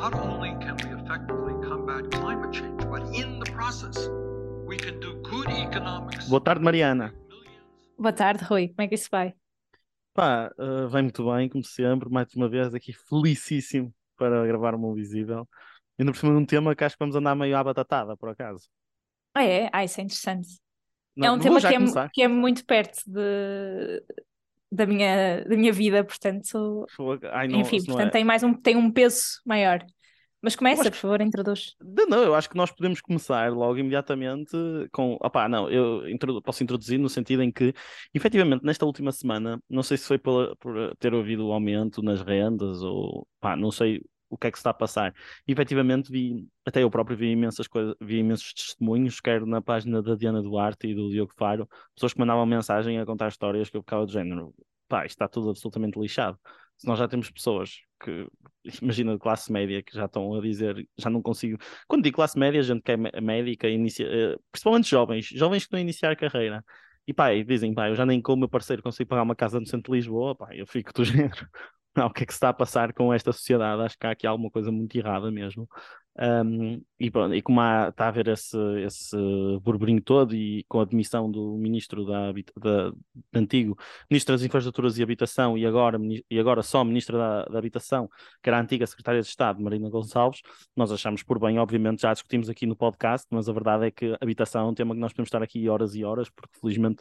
not only can we effectively combat climate change, but in the process, we can do good economics. Boa tarde, Mariana. Boa tarde, Rui. Como é que isso vai? Pá, uh, vai muito bem, como sempre, mais uma vez aqui felicíssimo para gravar o Mundo Visível. Ainda por cima de um tema que acho que vamos andar meio à batatada, por acaso. Ah, é? Ah, isso é interessante. Não, é um tema que é, que é muito perto de, da, minha, da minha vida, portanto, Fogo. Ai, não, enfim, portanto é- tem, mais um, tem um peso maior. Mas começa, acho por favor, introduz. Não, não, eu acho que nós podemos começar logo imediatamente com. Opá, não, eu introdu- posso introduzir no sentido em que, efetivamente, nesta última semana, não sei se foi pela- por ter ouvido o aumento nas rendas ou pá, não sei o que é que se está a passar. Efetivamente, vi, até eu próprio vi imensas coisas, vi imensos testemunhos, quer na página da Diana Duarte e do Diogo Faro, pessoas que mandavam mensagem a contar histórias que eu ficava do género, pá, isto está tudo absolutamente lixado. Se nós já temos pessoas que, imagina, de classe média, que já estão a dizer, já não consigo. Quando digo classe média, gente que é mé- médica, inicia, eh, principalmente jovens, jovens que estão a iniciar carreira. E pá, e dizem, pá, eu já nem com o meu parceiro consigo pagar uma casa no centro de Lisboa, pá, eu fico do género. O que é que se está a passar com esta sociedade? Acho que há aqui alguma coisa muito errada mesmo. Um, e, pronto, e como há, está a haver esse, esse burburinho todo e com a demissão do ministro da, da, antigo Ministro das Infraestruturas e Habitação e agora, e agora só Ministro da, da Habitação, que era a antiga Secretária de Estado, Marina Gonçalves, nós achamos por bem, obviamente já discutimos aqui no podcast, mas a verdade é que habitação é um tema que nós podemos estar aqui horas e horas, porque felizmente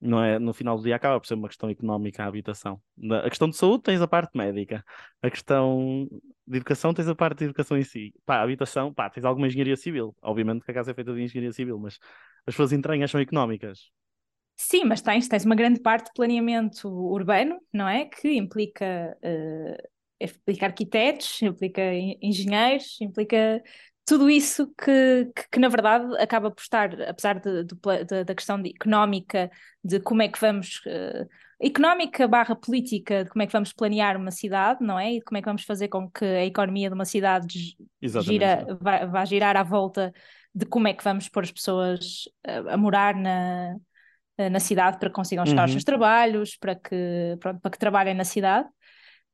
não é, no final do dia acaba por ser uma questão económica a habitação. A questão de saúde tens a parte médica, a questão de educação tens a parte de educação em si. Pá, a habitação, pá, tens alguma engenharia civil. Obviamente que a casa é feita de engenharia civil, mas as suas entranhas são económicas. Sim, mas tens, tens uma grande parte de planeamento urbano, não é? Que implica, eh, implica arquitetos, implica en- engenheiros, implica tudo isso que, que, que, na verdade acaba por estar, apesar de, do pla- da questão de- económica, de como é que vamos, eh, económica barra política, de como é que vamos planear uma cidade, não é? E de como é que vamos fazer com que a economia de uma cidade gira, vá, vá girar à volta de como é que vamos pôr as pessoas a, a morar na, na cidade para que consigam chegar aos Uhum. seus trabalhos, para que, pronto, para que trabalhem na cidade.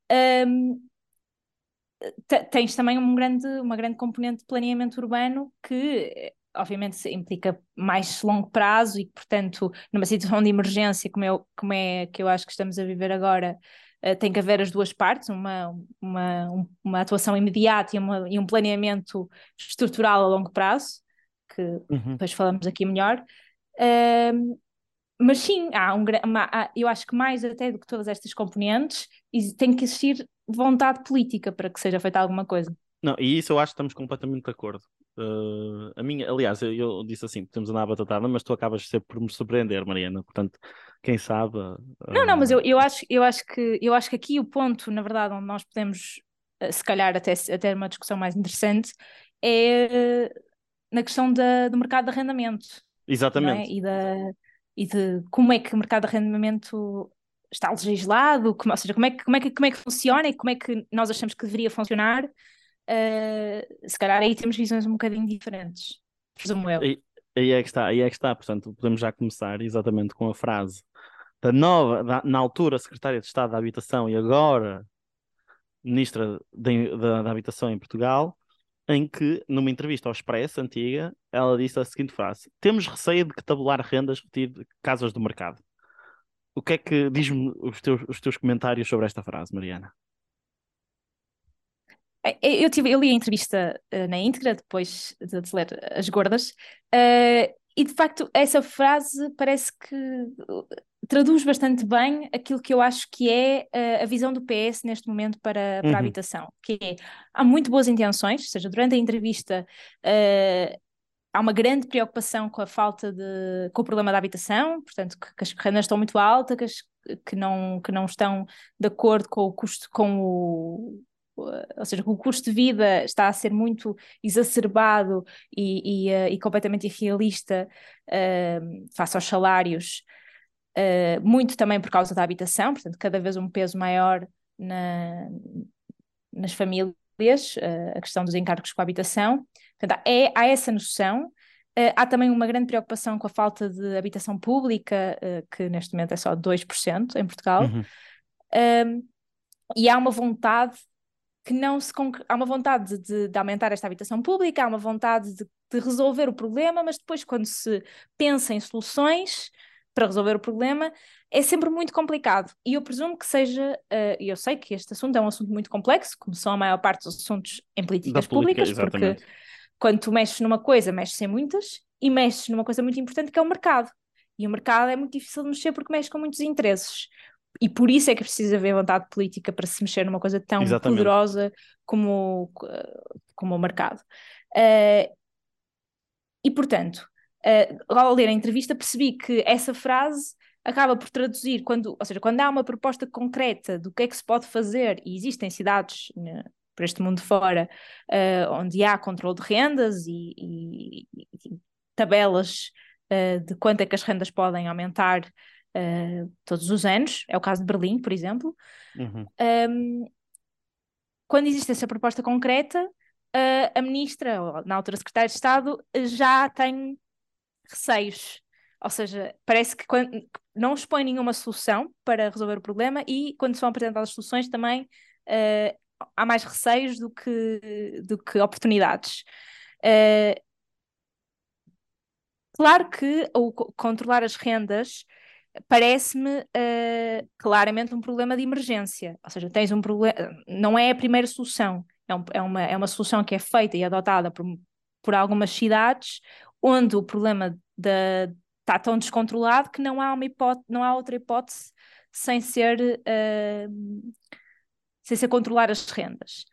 Te- tens também um grande, uma grande componente de planeamento urbano que, obviamente, implica mais longo prazo e portanto, numa situação de emergência, como, eu, como é que eu acho que estamos a viver agora, eh, tem que haver as duas partes, uma, uma, um- uma atuação imediata e, uma- e um planeamento estrutural a longo prazo, que Uhum. depois falamos aqui melhor. Mas sim, há um, uma- eu acho que mais até do que todas estas componentes, tem que existir vontade política para que seja feita alguma coisa. Não, e isso eu acho que estamos completamente de acordo. Uh, a minha, aliás, eu, eu disse assim, temos andar a batatada, mas tu acabas sempre por me surpreender, Mariana. Portanto, quem sabe. Não, não, mas uh, eu, eu, acho, eu, acho que, eu acho que aqui o ponto, na verdade, onde nós podemos, eh, se calhar, até, até uma discussão mais interessante, é na questão da, do mercado de arrendamento. é? Exatamente. E, da, e de como é que o mercado de arrendamento está legislado, como, ou seja, como é, que, como, é que, como é que funciona e como é que nós achamos que deveria funcionar. Eh, se calhar aí temos visões um bocadinho diferentes, presumo eu. Aí, é que está, aí é que está. Portanto, podemos já começar exatamente com a frase da nova, da- na altura, Secretária de Estado da Habitação e agora Ministra da, da Habitação em Portugal, em que, numa entrevista ao Expresso antiga, ela disse a seguinte frase: Temos receio de que tabular rendas retire casas do mercado. O que é que diz-me os teus, os teus comentários sobre esta frase, Mariana? Eu, tive, eu li a entrevista eh, na íntegra, depois de, de ler As Gordas, eh, e de facto essa frase parece que eh, traduz bastante bem aquilo que eu acho que é eh, a visão do PS neste momento para, para Uhum. a habitação, que é, há muito boas intenções, ou seja, durante a entrevista eh, há uma grande preocupação com a falta de, com o problema da habitação, portanto, que, que as rendas estão muito altas, que, as- que não, que não estão de acordo com o custo, com o, ou seja, o custo de vida está a ser muito exacerbado e, e, eh, e completamente irrealista eh, face aos salários, eh, muito também por causa da habitação, portanto, cada vez um peso maior na, nas famílias, eh, a questão dos encargos com a habitação. Portanto, é, há essa noção. Eh, há também uma grande preocupação com a falta de habitação pública, eh, que neste momento é só 2% em Portugal. Uhum. Um, e há uma vontade que não se há uma vontade de, de, aumentar esta habitação pública, há uma vontade de, de, resolver o problema, mas depois, quando se pensa em soluções para resolver o problema, é sempre muito complicado. E eu presumo que seja, uh, e eu sei que este assunto é um assunto muito complexo, como são a maior parte dos assuntos em políticas públicas, porque quando tu mexes numa coisa, mexes em muitas, e mexes numa coisa muito importante que é o mercado. E o mercado é muito difícil de mexer porque mexe com muitos interesses e por isso é que precisa haver vontade política para se mexer numa coisa tão Exatamente. poderosa como, como o mercado. Uh, e portanto, uh, ao ler a entrevista, percebi que essa frase acaba por traduzir, quando, ou seja, quando há uma proposta concreta do que é que se pode fazer, e existem cidades né, por este mundo fora uh, onde há controle de rendas e, e, e tabelas de quanto é que as rendas podem aumentar uh, todos os anos, é o caso de Berlim, por exemplo. Uhum. Um, quando existe essa proposta concreta, uh, a ministra, ou na altura secretária de Estado, já tem receios. Ou seja, parece que quando, não expõe nenhuma solução para resolver o problema e quando são apresentadas soluções também uh, há mais receios do que, do que oportunidades. Uh, claro que o controlar as rendas parece-me uh, claramente um problema de emergência. Ou seja, tens um problema, não é a primeira solução, é, um, é, uma, é uma solução que é feita e adotada por, por algumas cidades onde o problema está tão descontrolado que não há, uma hipótese, não há outra hipótese sem ser, uh, sem ser controlar as rendas.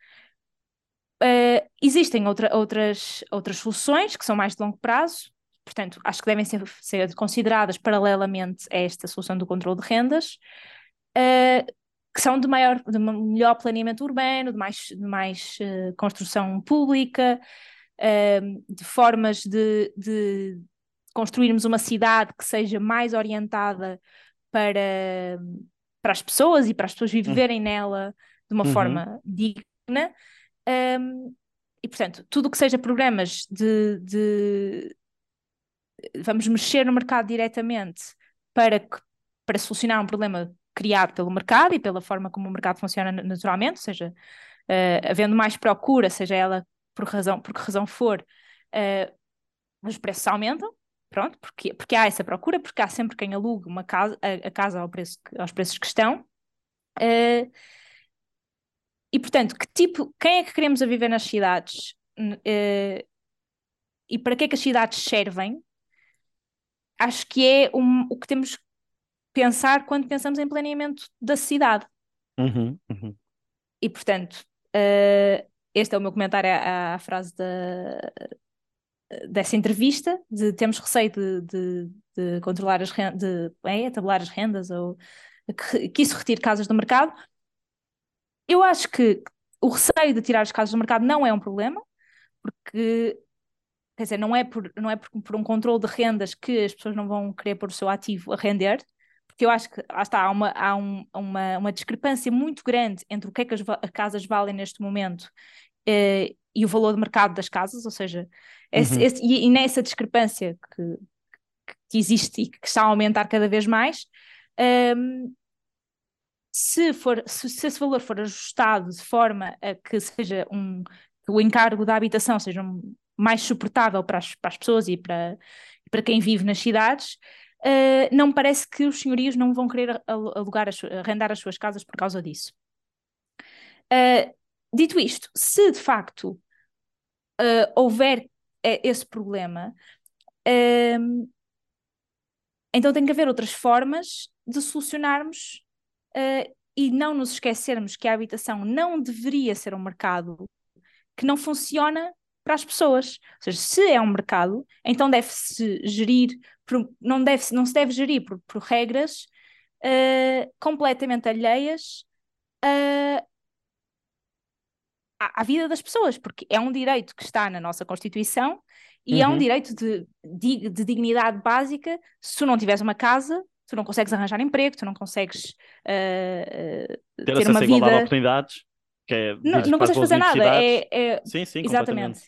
Uh, existem outra, outras, outras soluções que são mais de longo prazo, portanto, acho que devem ser, ser consideradas paralelamente a esta solução do controle de rendas, uh, que são de, maior, de melhor planeamento urbano, de mais, de mais uh, construção pública, uh, de formas de, de construirmos uma cidade que seja mais orientada para, para as pessoas e para as pessoas viverem uhum. nela de uma uhum. forma digna. Um, e, portanto, tudo o que seja programas de, de, vamos mexer no mercado diretamente para, que, para solucionar um problema criado pelo mercado e pela forma como o mercado funciona naturalmente, ou seja, uh, havendo mais procura, seja ela por, razão, por que razão for, uh, os preços aumentam, pronto, porque, porque há essa procura, porque há sempre quem alugue uma casa, a, a casa ao preço, aos preços que estão. Uh, e portanto, que tipo, quem é que queremos a viver nas cidades? Uh, e para que é que as cidades servem? Acho que é um, o que temos que pensar quando pensamos em planeamento da cidade. Uhum, uhum. E, portanto, uh, este é o meu comentário à, à frase da, dessa entrevista, de temos receio de, de, de controlar as rendas, de é, tabular as rendas ou que, que, isso retire casas do mercado. Eu acho que o receio de tirar as casas do mercado não é um problema, porque quer dizer, não é por, não é por, por um controle de rendas que as pessoas não vão querer pôr o seu ativo a render, porque eu acho que lá está, há uma, há um, uma, uma discrepância muito grande entre o que é que as, as casas valem neste momento eh, e o valor de mercado das casas, ou seja, esse, uhum. esse, e, e, nessa discrepância que, que existe e que está a aumentar cada vez mais, um, ehm, se, for, se, se, esse valor for ajustado de forma a que seja um que o encargo da habitação seja um, mais suportável para as, para as pessoas e para, para quem vive nas cidades, uh, não me parece que os senhorios não vão querer alugar, as, arrendar as suas casas por causa disso. Uh, dito isto, se de facto uh, houver esse problema, então tem que haver outras formas de solucionarmos e não nos esquecermos que a habitação não deveria ser um mercado que não funciona para as pessoas. Ou seja, se é um mercado, então deve-se gerir, por, não, deve não se deve gerir por, por regras uh, completamente alheias uh, à, à, vida das pessoas, porque é um direito que está na nossa Constituição e uhum. é um uhum. direito de, de, de, dignidade básica. Se tu não tiveres uma casa, tu não consegues arranjar emprego, tu não consegues uh, ter, ter uma vida... a oportunidades que é, não, não consegues fazer nada. É, é, sim, sim, exatamente.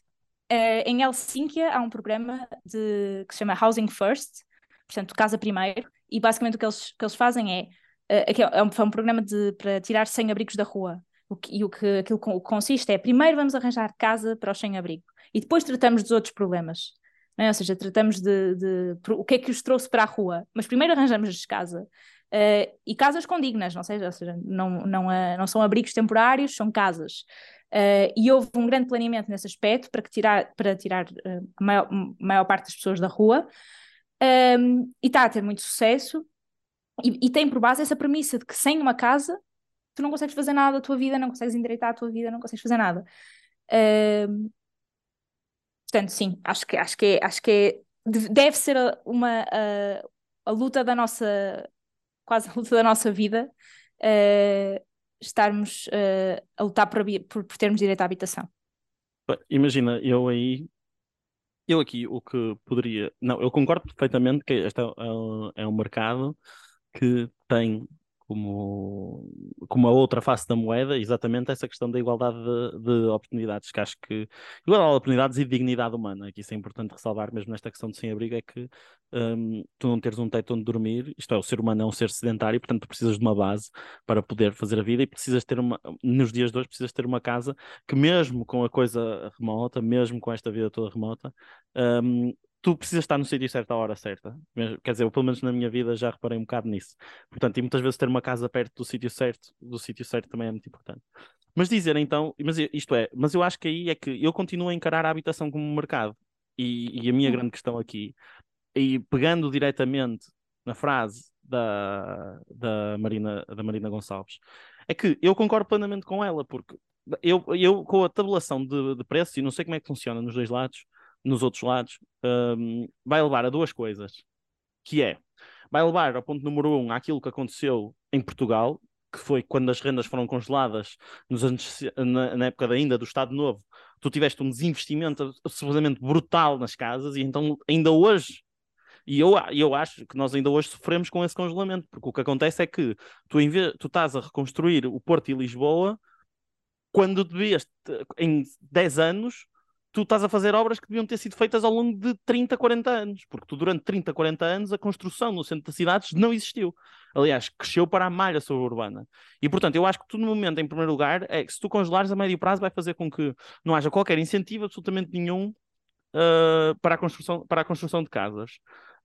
Uh, em Helsínquia há um programa de, que se chama Housing First, portanto, Casa Primeiro, e basicamente o que eles, que eles fazem é, uh, é, um, é um programa de, para tirar sem-abrigos da rua. O que, e o que aquilo que consiste é primeiro vamos arranjar casa para o sem-abrigo e depois tratamos dos outros problemas. É? Ou seja, tratamos de, de, de, o que é que os trouxe para a rua, mas primeiro arranjamos-lhes casa. Uh, e casas condignas, não, seja, ou seja, não, não, uh, não são abrigos temporários, são casas. Uh, e houve um grande planeamento nesse aspecto para, que tirar, para tirar a maior, maior, parte das pessoas da rua. Um, ehm, e está a ter muito sucesso. E, e, tem por base essa premissa de que sem uma casa tu não consegues fazer nada da tua vida, não consegues endireitar a tua vida, não consegues fazer nada. Uh, portanto, sim, acho que, acho que, é, acho que é, deve ser uma, a, a luta da nossa, quase a luta da nossa vida, uh, estarmos uh, a lutar por, por, por termos direito à habitação. Imagina, eu aí eu aqui o que poderia. Não, eu concordo perfeitamente que este é, é, é um mercado que tem como, como a outra face da moeda, exatamente essa questão da igualdade de, de, oportunidades, que acho que igualdade de oportunidades e dignidade humana, que isso é importante ressalvar mesmo nesta questão de sem-abrigo, é que um, tu não teres um teto onde dormir, isto é, o ser humano é um ser sedentário, portanto tu precisas de uma base para poder fazer a vida e precisas ter uma, nos dias de hoje precisas ter uma casa que mesmo com a coisa remota, mesmo com esta vida toda remota, um, tu precisas estar no sítio certo à hora certa. Quer dizer, eu pelo menos na minha vida já reparei um bocado nisso. Portanto, e muitas vezes ter uma casa perto do sítio certo, do sítio certo também é muito importante. Mas dizer então, mas isto é, mas eu acho que aí é que eu continuo a encarar a habitação como um mercado. E, e a minha hum. grande questão aqui, e pegando diretamente na frase da, da, Marina, da Marina Gonçalves, é que eu concordo plenamente com ela, porque eu, eu com a tabulação de, de preços, e não sei como é que funciona nos dois lados, nos outros lados, um, vai levar a duas coisas, que é, vai levar ao ponto número um àquilo que aconteceu em Portugal, que foi quando as rendas foram congeladas nos anos, na, na época ainda do Estado Novo, tu tiveste um desinvestimento absolutamente brutal nas casas e então ainda hoje e eu, eu acho que nós ainda hoje sofremos com esse congelamento, porque o que acontece é que tu, em vez, tu estás a reconstruir o Porto e Lisboa quando devias, em 10 anos, tu estás a fazer obras que deviam ter sido feitas ao longo de 30, 40 anos, porque tu, durante 30, 40 anos a construção no centro das cidades não existiu. Aliás, cresceu para a malha suburbana. E, portanto, eu acho que tu, no momento, em primeiro lugar, é que se tu congelares a médio prazo, vai fazer com que não haja qualquer incentivo, absolutamente nenhum, uh, para, a construção, para a construção de casas.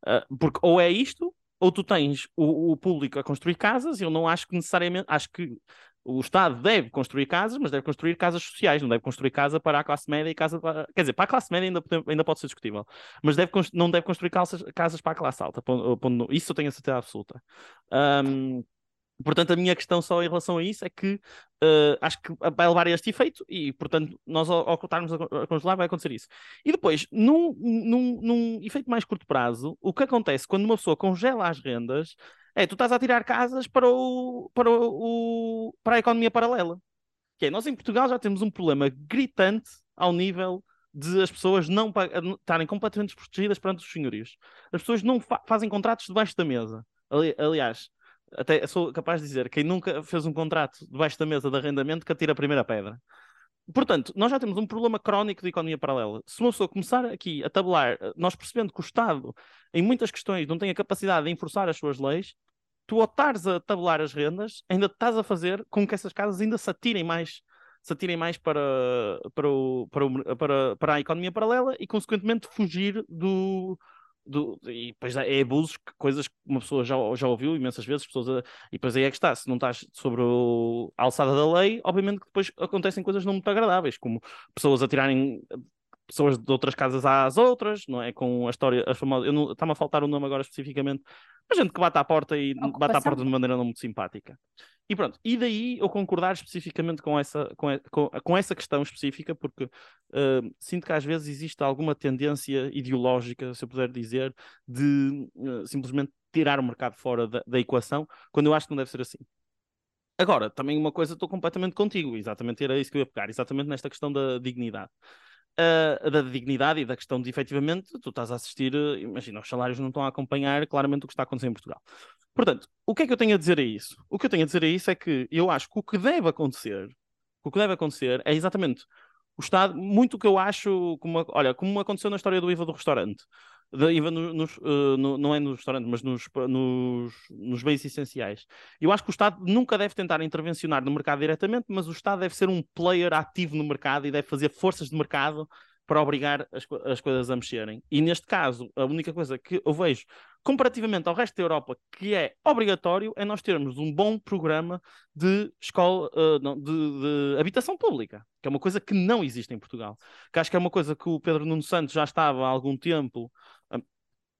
Uh, porque ou é isto, ou tu tens o, o, público a construir casas, eu não acho que necessariamente, acho que o Estado deve construir casas, mas deve construir casas sociais, não deve construir casa para a classe média e casa para... Quer dizer, para a classe média ainda, ainda pode ser discutível, mas deve, não deve construir casas, casas para a classe alta. Isso eu tenho a certeza absoluta. Um, Portanto, a minha questão só em relação a isso é que uh, acho que vai levar a este efeito e, portanto, nós ao, ao voltarmos a congelar vai acontecer isso. E depois, num, num, num efeito mais curto prazo, o que acontece quando uma pessoa congela as rendas é, tu estás a tirar casas para, o, para, o, para a economia paralela. Que é, nós em Portugal já temos um problema gritante ao nível de as pessoas não estarem completamente desprotegidas perante os senhorios. As pessoas não fa fazem contratos debaixo da mesa. Ali, aliás, até sou capaz de dizer, quem nunca fez um contrato debaixo da mesa de arrendamento que atira a primeira pedra. Portanto, nós já temos um problema crónico de economia paralela. Se uma pessoa começar aqui a tabular, nós percebendo que o Estado, em muitas questões, não tem a capacidade de enforçar as suas leis, tu ao estares a tabular as rendas, ainda estás a fazer com que essas casas ainda se atirem mais, se atirem mais para, para, o, para, o, para, para a economia paralela e, consequentemente, fugir do, do, e depois é abusos, coisas que uma pessoa já, já ouviu imensas vezes, pessoas a, e depois aí é que está, se não estás sobre o, a alçada da lei, obviamente que depois acontecem coisas não muito agradáveis, como pessoas a tirarem pessoas de outras casas às outras, não é? Com a história, a famosa, eu está-me a faltar o nome agora especificamente, mas gente que bate à porta e Ocupação. bate à porta de maneira não muito simpática. E pronto, e daí eu concordar especificamente com essa, com, com, com essa questão específica, porque uh, sinto que às vezes existe alguma tendência ideológica, se eu puder dizer, de uh, simplesmente tirar o mercado fora da, da equação, quando eu acho que não deve ser assim. Agora, também uma coisa estou completamente contigo, exatamente era isso que eu ia pegar, exatamente nesta questão da dignidade uh, da dignidade e da questão de efetivamente tu estás a assistir, uh, imagina, os salários não estão a acompanhar claramente o que está a acontecer em Portugal. Portanto, o que é que eu tenho a dizer a isso? O que eu tenho a dizer a isso é que eu acho que o que deve acontecer, o que deve acontecer é exatamente o Estado, muito o que eu acho, como, olha, como aconteceu na história do IVA do restaurante. IVA no, nos, uh, no, não é nos restaurantes, mas nos, nos, nos, bens essenciais. Eu acho que o Estado nunca deve tentar intervencionar no mercado diretamente, mas o Estado deve ser um player ativo no mercado e deve fazer forças de mercado para obrigar as, as coisas a mexerem. E neste caso, a única coisa que eu vejo, comparativamente ao resto da Europa, que é obrigatório, é nós termos um bom programa de escola, uh, não, de, de, habitação pública, que é uma coisa que não existe em Portugal. Que acho que é uma coisa que o Pedro Nuno Santos já estava há algum tempo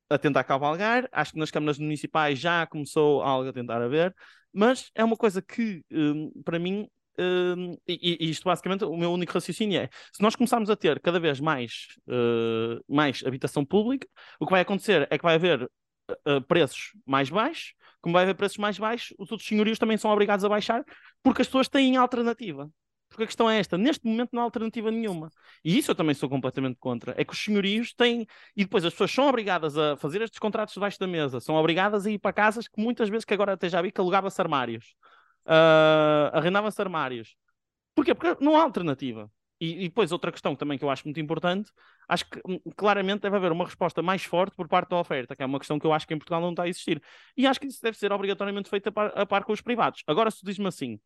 a, tentar cavalgar, acho que nas câmaras municipais já começou algo a tentar haver, mas é uma coisa que, um, para mim, Uh, e, e, isto basicamente o meu único raciocínio é se nós começarmos a ter cada vez mais, uh, mais habitação pública, o que vai acontecer é que vai haver uh, preços mais baixos, como vai haver preços mais baixos, os outros senhorios também são obrigados a baixar porque as pessoas têm alternativa. Porque a questão é esta: neste momento não há alternativa nenhuma. E isso eu também sou completamente contra. É que os senhorios têm. E depois as pessoas são obrigadas a fazer estes contratos debaixo da mesa, são obrigadas a ir para casas que muitas vezes, que agora até já vi, que alugava-se armários uh, arrendavam-se armários. Porquê? Porque não há alternativa. E, e, depois, outra questão também que eu acho muito importante, acho que hum, claramente deve haver uma resposta mais forte por parte da oferta, que é uma questão que eu acho que em Portugal não está a existir. E acho que isso deve ser obrigatoriamente feito a par, a par com os privados. Agora, se tu diz-me assim,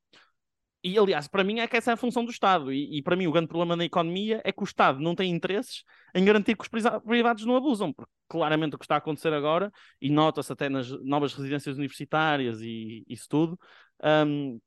e aliás, para mim é que essa é a função do Estado, e, e, para mim o grande problema na economia é que o Estado não tem interesses em garantir que os privados não abusam, porque claramente o que está a acontecer agora, e nota-se até nas novas residências universitárias e isso tudo, um,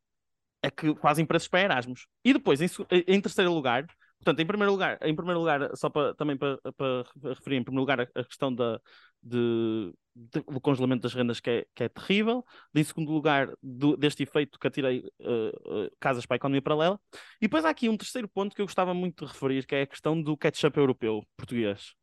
é que fazem preços para Erasmus. E depois, em, em, terceiro lugar, portanto, em primeiro lugar, em primeiro lugar, só para, também para, para referir, em primeiro lugar, a, a questão da, de, do congelamento das rendas que é, que é terrível, em segundo lugar, do, deste efeito que atirei uh, uh, casas para a economia paralela, e depois há aqui um terceiro ponto que eu gostava muito de referir, que é a questão do catch-up europeu português.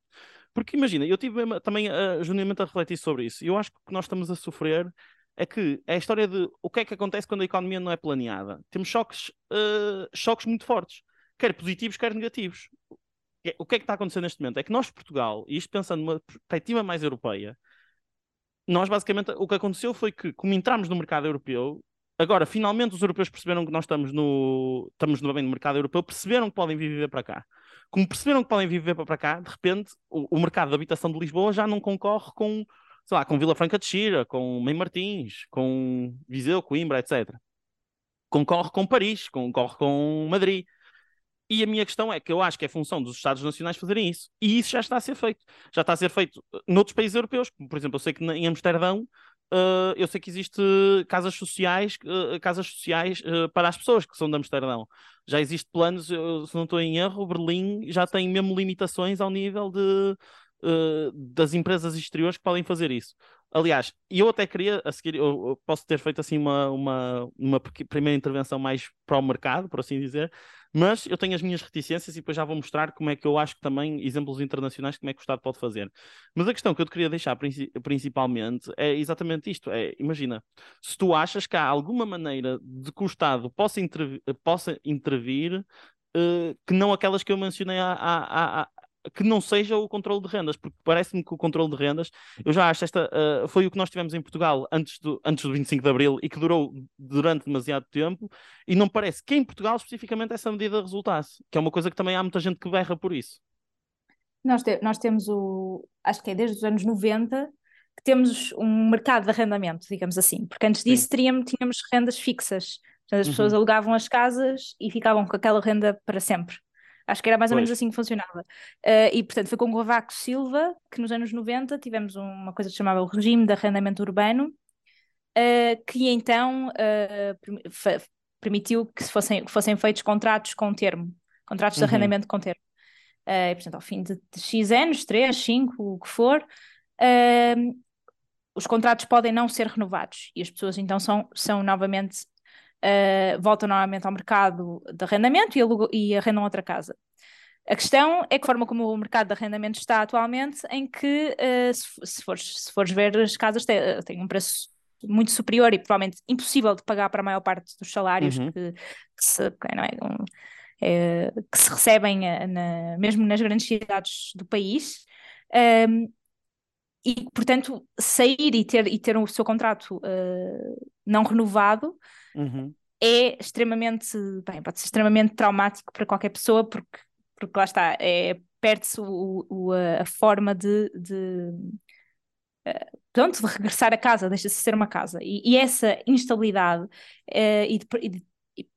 Porque imagina, eu tive também uh, a refletir sobre isso, eu acho que o que nós estamos a sofrer é que é a história de o que é que acontece quando a economia não é planeada. Temos choques, uh, choques muito fortes, quer positivos, quer negativos. O que é que está acontecendo neste momento? É que nós, Portugal, e isto pensando numa perspectiva mais europeia, nós basicamente o que aconteceu foi que, como entramos no mercado europeu, agora finalmente os europeus perceberam que nós estamos no, estamos no, bem no mercado europeu, perceberam que podem viver para cá. Como perceberam que podem viver para cá, de repente o, o mercado de habitação de Lisboa já não concorre com sei lá, com Vila Franca de Xira, com Mãe Martins, com Viseu, Coimbra, etc. Concorre com Paris, concorre com Madrid. E a minha questão é que eu acho que é função dos Estados Nacionais fazerem isso. E isso já está a ser feito. Já está a ser feito noutros países europeus. Por exemplo, eu sei que em Amsterdão Uh, eu sei que existe casas sociais, uh, casas sociais uh, para as pessoas que são de Amsterdão. Já existe planos, eu, se não estou em erro, Berlim já tem mesmo limitações ao nível de uh, das empresas exteriores que podem fazer isso. Aliás, eu até queria, a seguir, eu, posso ter feito assim uma, uma, uma primeira intervenção mais para o mercado, por assim dizer, mas eu tenho as minhas reticências e depois já vou mostrar como é que eu acho que também, exemplos internacionais, como é que o Estado pode fazer. Mas a questão que eu te queria deixar principalmente é exatamente isto: é, imagina, se tu achas que há alguma maneira de que o Estado possa, intervir, possa intervir uh, que não aquelas que eu mencionei há, há, há, que não seja o controle de rendas, porque parece-me que o controle de rendas, eu já acho esta, uh, foi o que nós tivemos em Portugal antes do, antes do 25 de Abril e que durou durante demasiado tempo, e não parece que em Portugal especificamente essa medida resultasse, que é uma coisa que também há muita gente que berra por isso. Nós, te, nós temos o, acho que é desde os anos 90, que temos um mercado de arrendamento, digamos assim, porque antes disso teríamos, tínhamos rendas fixas, as pessoas uhum. alugavam as casas e ficavam com aquela renda para sempre. Acho que era mais ou menos assim que funcionava. Uh, e, portanto, foi com o Cavaco Silva que nos anos 90 tivemos uma coisa que se chamava o regime de arrendamento urbano, uh, que então uh, permitiu que fossem, que fossem feitos contratos com termo, contratos de uhum. arrendamento com termo. e, portanto, ao fim de, de, X anos, 3, 5, o que for, os contratos podem não ser renovados e as pessoas então são, são novamente uh, voltam novamente ao mercado de arrendamento e, e arrendam outra casa. A questão é que a forma como o mercado de arrendamento está atualmente, em que, uh, se, se, fores, se fores ver, as casas têm, têm, um preço muito superior e provavelmente impossível de pagar para a maior parte dos salários uhum. que, que, se, não é, um, é, que se recebem na, mesmo nas grandes cidades do país. Um, e, portanto, sair e ter, e ter o seu contrato uh, não renovado uhum. é extremamente, bem, pode ser extremamente traumático para qualquer pessoa, porque, porque lá está, é, perde-se a forma de, de uh, pronto, de regressar a casa, deixa-se ser uma casa. E, e essa instabilidade uh, e, de, e, de,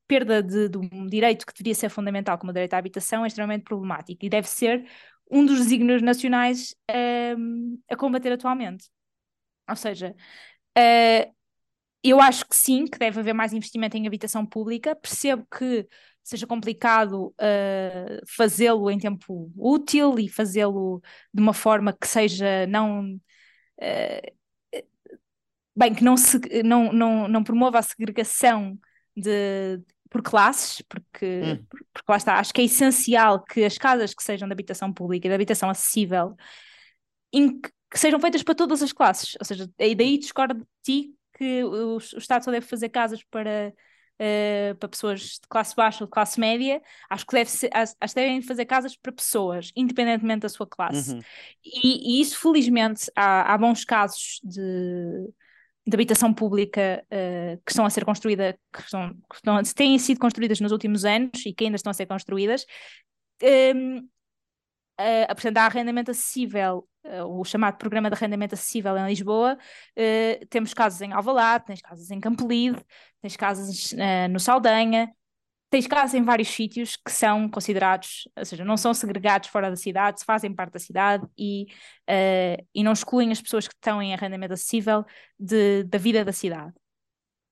perda de, de, um direito que deveria ser fundamental, como o direito à habitação, é extremamente problemático e deve ser um dos desígnios nacionais uh, a combater atualmente. Ou seja, uh, eu acho que sim, que deve haver mais investimento em habitação pública. Percebo que seja complicado uh, fazê-lo em tempo útil e fazê-lo de uma forma que seja não. Uh, bem, que não, se, não, não, não promova a segregação de, por classes, porque, hum. porque lá está, acho que é essencial que as casas que sejam de habitação pública e de habitação acessível que sejam feitas para todas as classes, ou seja, daí discordo de ti que o, o Estado só deve fazer casas para, uh, para pessoas de classe baixa ou de classe média, acho que, deve ser, acho, acho que devem fazer casas para pessoas, independentemente da sua classe. Uhum. E, e, isso, felizmente, há, há bons casos de, de habitação pública uh, que estão a ser construída, que, estão, que estão, têm sido construídas nos últimos anos e que ainda estão a ser construídas. Um, a apresentar arrendamento acessível, uh, o chamado Programa de Arrendamento Acessível em Lisboa. Uh, temos casos em Alvalade, tens casas em Campolide, tens casas uh, no Saldanha, tens casas em vários sítios que são considerados, ou seja, não são segregados fora da cidade, fazem parte da cidade e, e não excluem as pessoas que estão em arrendamento acessível de, da vida da cidade.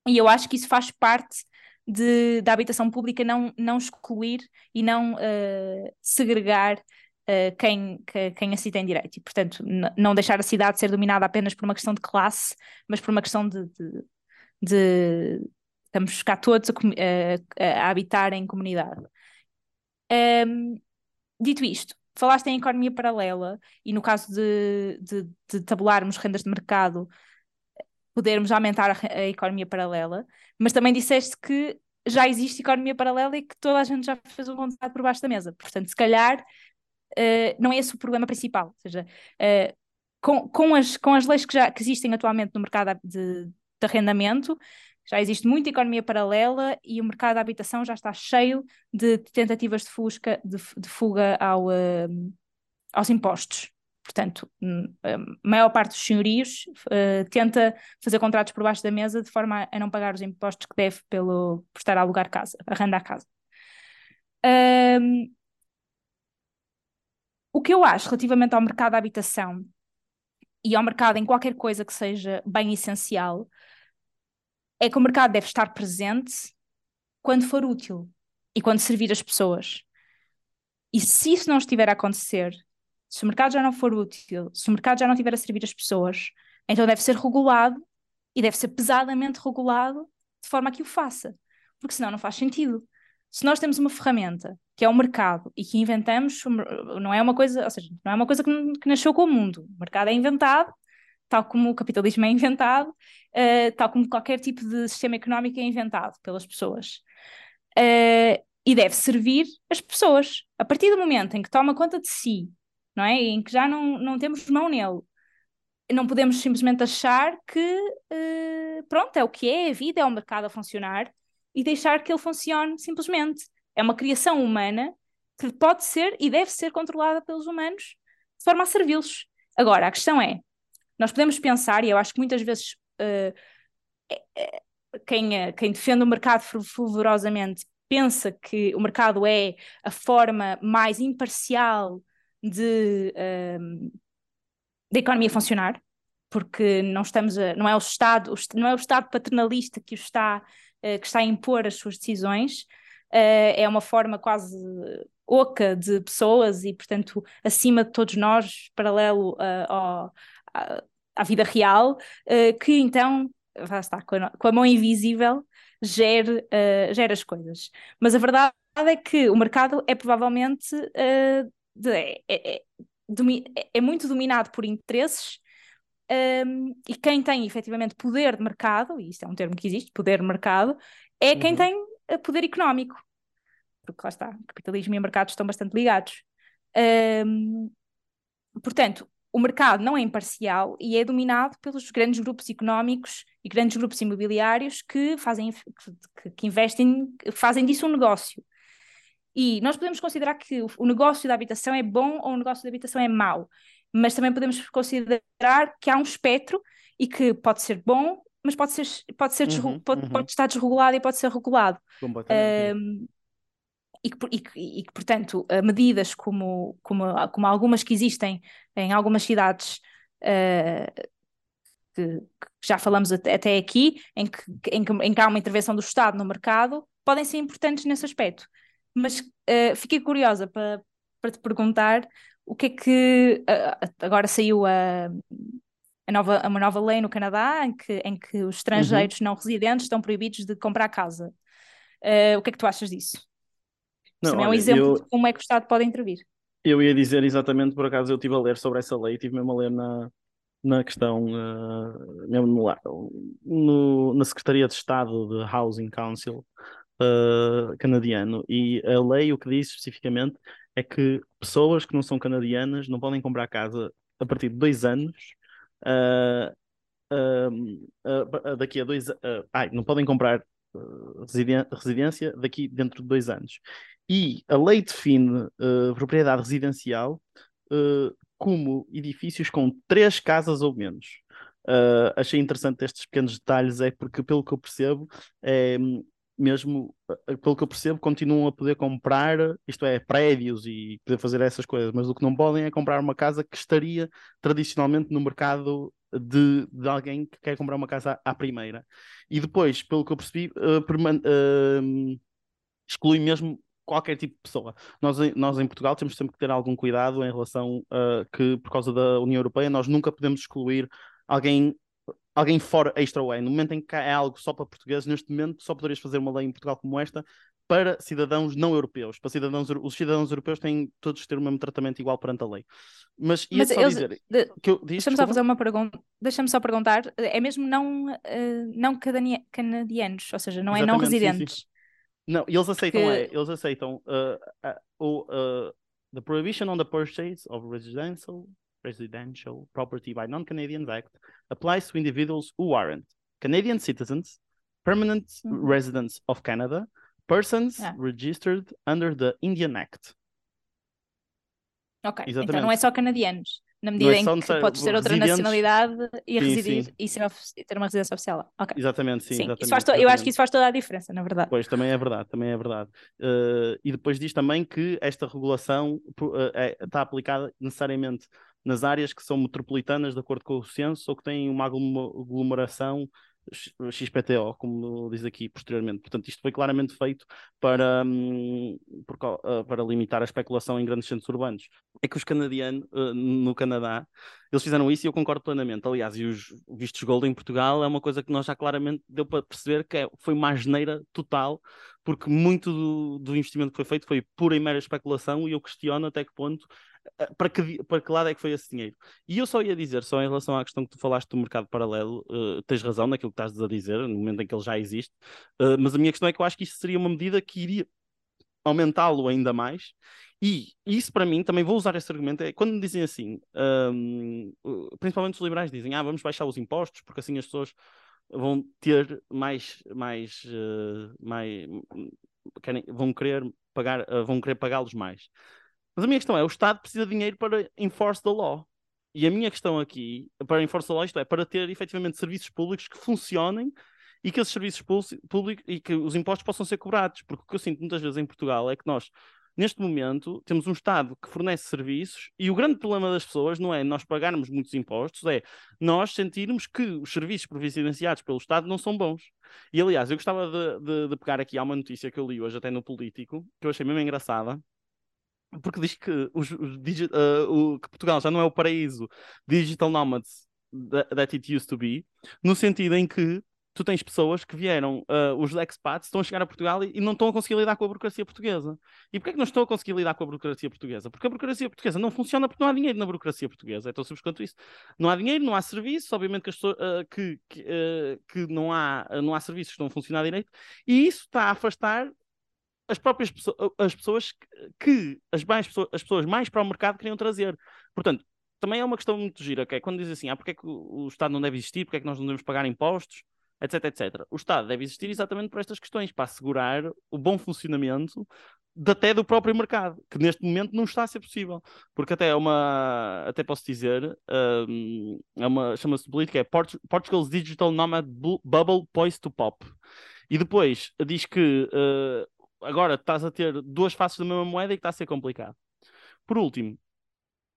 E eu acho que isso faz parte de, da habitação pública não, não excluir e não segregar uh, quem, que, quem assim tem direito. E, portanto, não deixar a cidade ser dominada apenas por uma questão de classe, mas por uma questão de, de, de estamos cá todos a, a, a, habitar em comunidade. Um, dito isto, falaste em economia paralela e no caso de, de, de tabularmos rendas de mercado, podermos aumentar a, a, economia paralela, mas também disseste que já existe economia paralela e que toda a gente já fez o vontade por baixo da mesa. Portanto, se calhar uh, não é esse o problema principal. Ou seja, uh, com, com, as, com as leis que já que existem atualmente no mercado de, de arrendamento, já existe muita economia paralela e o mercado da habitação já está cheio de tentativas de, fusca, de, de fuga ao, uh, aos impostos. Portanto, a maior parte dos senhorios uh, tenta fazer contratos por baixo da mesa de forma a não pagar os impostos que deve pelo, por estar a alugar casa, arrendar casa. Um, o que eu acho relativamente ao mercado da habitação e ao mercado em qualquer coisa que seja bem essencial é que o mercado deve estar presente quando for útil e quando servir as pessoas. E se isso não estiver a acontecer, se o mercado já não for útil, se o mercado já não estiver a servir as pessoas, então deve ser regulado e deve ser pesadamente regulado de forma a que o faça, porque senão não faz sentido. Se nós temos uma ferramenta que é o mercado e que inventamos, não é uma coisa, ou seja, não é uma coisa que, que nasceu com o mundo. O mercado é inventado, tal como o capitalismo é inventado, uh, tal como qualquer tipo de sistema económico é inventado pelas pessoas. Uh, e deve servir as pessoas. A partir do momento em que toma conta de si, não é? Em que já não, não temos mão nele, não podemos simplesmente achar que, uh, pronto, é o que é, a vida é o mercado a funcionar e deixar que ele funcione simplesmente. É uma criação humana que pode ser e deve ser controlada pelos humanos de forma a servi-los. Agora, a questão é: nós podemos pensar, e eu acho que muitas vezes uh, quem, uh, quem defende o mercado fervorosamente pensa que o mercado é a forma mais imparcial de, uh, da economia funcionar, porque não estamos a, não é o Estado, não é o Estado paternalista que está, que está a impor as suas decisões, uh, é uma forma quase oca de pessoas e, portanto, acima de todos nós, paralelo uh, ao, à, à, vida real, uh, que então, já está, com a, com a mão invisível, gere, uh, gere as coisas. Mas a verdade é que o mercado é provavelmente de, é, é, é, é, muito dominado por interesses um, e quem tem efetivamente poder de mercado, e isto é um termo que existe, poder de mercado, é quem uhum. tem poder económico, porque lá está, capitalismo e mercado estão bastante ligados. Um, portanto, o mercado não é imparcial e é dominado pelos grandes grupos económicos e grandes grupos imobiliários que fazem que, que investem, fazem disso um negócio. E nós podemos considerar que o negócio da habitação é bom ou o negócio da habitação é mau, mas também podemos considerar que há um espectro e que pode ser bom, mas pode, ser, pode, ser Uhum, pode, uhum. pode estar desregulado e pode ser regulado. Um, e, que, e, que, e que, portanto, uh, medidas como, como, como algumas que existem em algumas cidades uh, que, que, já falamos até, até aqui, em que, em, que, em que há uma intervenção do Estado no mercado, podem ser importantes nesse aspecto. Mas uh, fiquei curiosa para, para te perguntar o que é que agora saiu a nova, uma nova lei no Canadá em que, em que os estrangeiros uhum. não residentes estão proibidos de comprar casa. o que é que tu achas disso? Não, olha, é um exemplo eu, de como é que o Estado pode intervir. Eu ia dizer exatamente, por acaso eu estive a ler sobre essa lei, estive mesmo a ler na, na questão, uh, mesmo no, no, na Secretaria de Estado de Housing Council uh, canadiano, e a lei o que diz especificamente é que pessoas que não são canadianas não podem comprar casa a partir de dois anos. Uh, daqui a dois ai, não podem comprar residência daqui dentro de dois anos. E a lei define propriedade residencial como edifícios com três casas ou menos. Uh, achei interessante estes pequenos detalhes, é porque, pelo que eu percebo, é, mesmo pelo que eu percebo, continuam a poder comprar, isto é, prédios e poder fazer essas coisas, mas o que não podem é comprar uma casa que estaria tradicionalmente no mercado de, de alguém que quer comprar uma casa à, primeira. E depois, pelo que eu percebi, uh, exclui mesmo qualquer tipo de pessoa. Nós, nós em Portugal temos sempre que ter algum cuidado em relação a que, por causa da União Europeia, nós nunca podemos excluir alguém alguém fora extra way. No momento em que é algo só para portugueses, neste momento só poderias fazer uma lei em Portugal como esta para cidadãos não europeus. Para cidadãos, os cidadãos europeus têm todos ter o mesmo tratamento igual perante a lei. Mas ia só eles, dizer... De, Deixa-me só fazer uma pergunta. Deixa-me só perguntar. É mesmo não, uh, não canadianos, ou seja, não é não residentes. Sim, sim. Não, eles aceitam, Porque... é, eles aceitam uh, uh, uh, the prohibition on the purchase of residential residential property by non-Canadians Act applies to individuals who aren't Canadian citizens, permanent mm-hmm. residents of Canada, persons yeah. registered under the Indian Act. Ok, Exatamente. então não é só canadianos na medida é em que podes ter outra nacionalidade e sim, residir sim. E, ser, ter uma residência oficial. Okay. Exatamente, sim. sim. Exatamente, to, exatamente. Eu acho que isso faz toda a diferença, na verdade. Pois, também é verdade, também é verdade. Uh, e depois diz também que esta regulação uh, é, está aplicada necessariamente nas áreas que são metropolitanas, de acordo com o censo, ou que têm uma aglomeração XPTO, como diz aqui posteriormente. Portanto, isto foi claramente feito para, um, ah, para limitar a especulação em grandes centros urbanos. É que os canadianos, uh, no Canadá, eles fizeram isso e eu concordo plenamente. Aliás, e os vistos Gold em Portugal é uma coisa que nós já claramente deu para perceber que é, foi uma asneira total, porque muito do, do investimento que foi feito foi pura e mera especulação e eu questiono até que ponto eh, para que, para que lado é que foi esse dinheiro? E eu só ia dizer, só em relação à questão que tu falaste do mercado paralelo, uh, tens razão naquilo que estás a dizer, no momento em que ele já existe, uh, mas a minha questão é que eu acho que isso seria uma medida que iria aumentá-lo ainda mais. E isso para mim, também vou usar esse argumento, é quando me dizem assim, um, principalmente os liberais dizem, ah, vamos baixar os impostos, porque assim as pessoas vão ter mais, mais, uh, mais querem, vão querer pagar, vão querer pagá-los mais. Mas a minha questão é: o Estado precisa de dinheiro para enforce the law. E a minha questão aqui, para enforce the law, isto é, para ter efetivamente serviços públicos que funcionem e que esses serviços públicos e que os impostos possam ser cobrados. Porque o que eu sinto muitas vezes em Portugal é que nós, neste momento, temos um Estado que fornece serviços e o grande problema das pessoas não é nós pagarmos muitos impostos, é nós sentirmos que os serviços providenciados pelo Estado não são bons. E aliás, eu gostava de, de, de pegar aqui, há uma notícia que eu li hoje até no Político, que eu achei mesmo engraçada porque diz que, os, os uh, o, que Portugal já não é o paraíso digital nomads that it used to be, no sentido em que tu tens pessoas que vieram, uh, os expats, estão a chegar a Portugal e, e, não estão a conseguir lidar com a burocracia portuguesa. E porquê é que não estão a conseguir lidar com a burocracia portuguesa? Porque a burocracia portuguesa não funciona porque não há dinheiro na burocracia portuguesa. É tão simples quanto isso. Não há dinheiro, não há serviços, obviamente que, as uh, que, que, uh, que, não, há, não há serviços que estão a funcionar direito, e isso está a afastar as próprias pessoas, as pessoas que as, mais, as pessoas mais para o mercado queriam trazer. Portanto, também é uma questão muito gira, que é quando diz assim, ah, porque é que o, Estado não deve existir, porque é que nós não devemos pagar impostos, etc, etc. O Estado deve existir exatamente por estas questões, para assegurar o bom funcionamento de até do próprio mercado, que neste momento não está a ser possível. Porque até é uma, até posso dizer, um, é uma, chama-se política, é Port Portugal's Digital Nomad Bubble Poised to Pop. E depois diz que uh, agora estás a ter duas faces da mesma moeda e que está a ser complicado. Por último,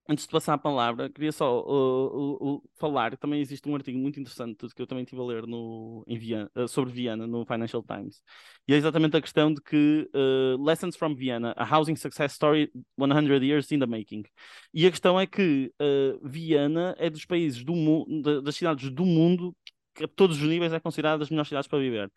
Antes de passar a palavra, queria só uh, uh, uh, falar. Também existe um artigo muito interessante que eu também estive a ler no, Viana, uh, sobre Viana no Financial Times. E é exatamente a questão de que uh, Lessons from Vienna, a Housing Success Story 100 Years in the Making. E a questão é que uh, Viana é dos países do das cidades do mundo que a todos os níveis é considerada das melhores cidades para viver.